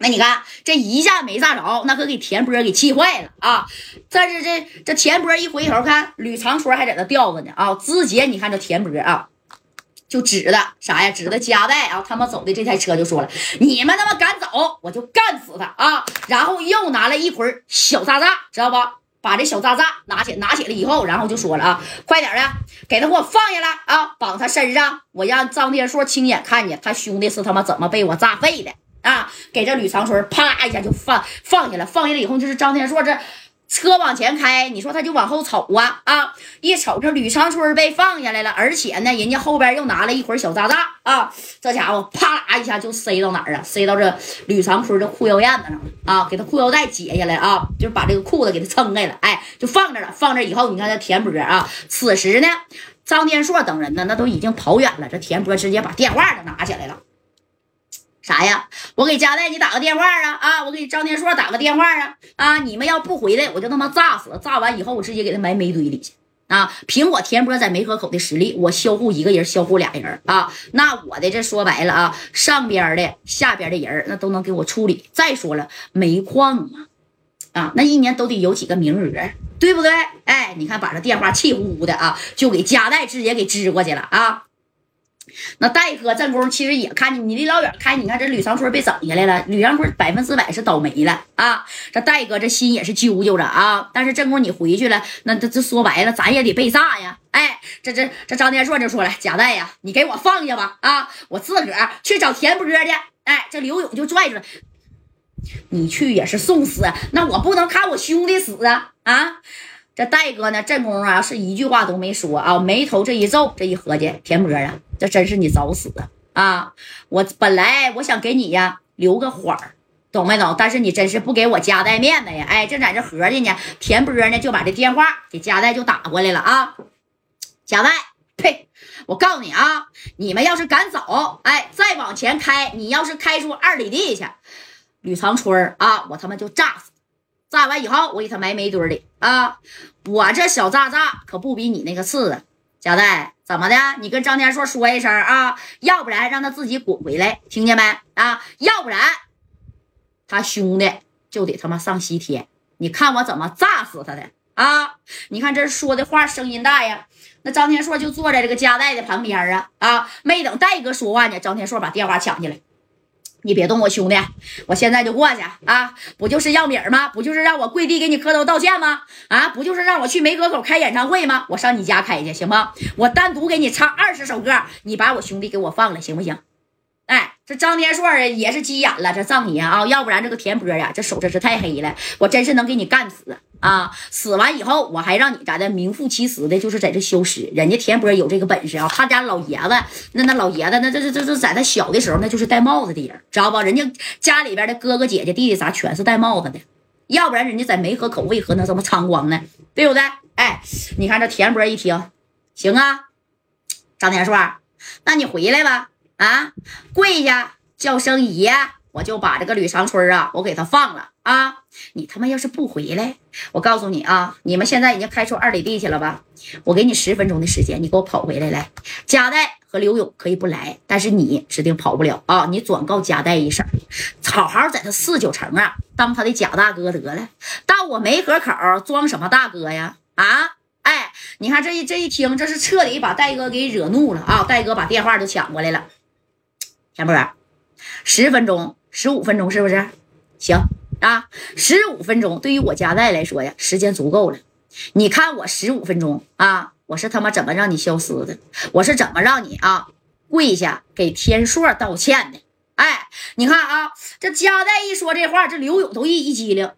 那你看这一下没炸着，那可给田波给气坏了啊！但是这这田波一回头看，吕长春还在那吊着呢啊！直接你看这田波啊，就指的啥呀？指的夹带啊！他们走的这台车就说了：“你们他妈敢走，我就干死他啊！”然后又拿了一捆小渣渣，知道不？把这小渣渣拿起拿起来以后，然后就说了啊：“快点的，给他给我放下来啊！绑他身上，我让张天硕亲眼看见他兄弟是他妈怎么被我炸废的。”啊！给这吕长春啪一下就放放下来，放下来以后就是张天硕这车往前开，你说他就往后瞅啊啊！一瞅这吕长春被放下来了，而且呢，人家后边又拿了一捆小渣渣啊！这家伙啪啦一下就塞到哪儿啊？塞到这吕长春的裤腰燕子上了啊！给他裤腰带解下来啊，就把这个裤子给他撑开了，哎，就放这了。放这以后，你看这田波啊，此时呢，张天硕等人呢，那都已经跑远了。这田波直接把电话都拿起来了。啥呀？我给佳代你打个电话啊！啊，我给张天硕打个电话啊！啊，你们要不回来，我就他妈炸死了！炸完以后，我直接给他埋煤堆里去啊！凭我田波在梅河口的实力，我销户一个人，销户俩人啊！那我的这说白了啊，上边的、下边的人那都能给我处理。再说了，煤矿嘛，啊，那一年都得有几个名额，对不对？哎，你看，把这电话气呼呼的啊，就给佳代直接给支过去了啊！那戴哥正宫其实也看见你离老远看，你看这吕长春被整下来了，吕长春百分之百是倒霉了啊！这戴哥这心也是揪揪着啊。但是正宫你回去了，那这这说白了，咱也得被炸呀！哎，这这这张天硕就说了：“贾戴呀，你给我放下吧！啊，我自个儿去找田波去。”哎，这刘勇就拽着你去也是送死，那我不能看我兄弟死啊！啊！这戴哥呢，这功夫啊，是一句话都没说啊，眉头这一皱，这一合计，田波啊，这真是你找死啊！啊，我本来我想给你呀留个缓儿，懂没懂？但是你真是不给我夹带面子呀！哎，正在这合计呢，田波呢就把这电话给夹带就打过来了啊！夹带，呸！我告诉你啊，你们要是敢走，哎，再往前开，你要是开出二里地去，吕长春啊，我他妈就炸死！炸完以后，我给他埋煤堆里啊！我这小炸炸可不比你那个次啊！贾代，怎么的？你跟张天硕说一声啊，要不然让他自己滚回来，听见没？啊，要不然他兄弟就得他妈上西天！你看我怎么炸死他的啊！你看这说的话声音大呀！那张天硕就坐在这个贾代的旁边啊啊！没等戴哥说话呢，张天硕把电话抢起来。你别动我兄弟，我现在就过去啊！不就是要米儿吗？不就是让我跪地给你磕头道歉吗？啊，不就是让我去梅河口开演唱会吗？我上你家开去行吗？我单独给你唱二十首歌，你把我兄弟给我放了，行不行？这张天硕也是急眼了，这葬你啊！要不然这个田波呀，这手真是太黑了，我真是能给你干死。啊！死完以后，我还让你咋的名副其实的，就是在这消失。人家田波有这个本事啊！他家老爷子，那那老爷子，那这这这这，在他小的时候，那就是戴帽子的人，知道不？人家家里边的哥哥姐姐弟弟啥，全是戴帽子的。要不然人家在梅河口为何能这么猖狂呢？对不对？哎，你看这田波一听，行啊，张天硕，那你回来吧，啊，跪下叫声爷。我就把这个吕长春啊，我给他放了啊！你他妈要是不回来，我告诉你啊，你们现在已经开出二里地去了吧？我给你十分钟的时间，你给我跑回来来。贾代和刘勇可以不来，但是你指定跑不了啊！你转告贾代一声，好好在他四九城啊当他的贾大哥得了。到我梅河口装什么大哥呀？啊！哎，你看这一这一听，这是彻底把戴哥给惹怒了啊！戴哥把电话都抢过来了，田波，十分钟。十五分钟是不是？行啊，十五分钟对于我家代来说呀，时间足够了。你看我十五分钟啊，我是他妈怎么让你消失的？我是怎么让你啊跪下给天硕道歉的？哎，你看啊，这家代一说这话，这刘勇都一一激灵。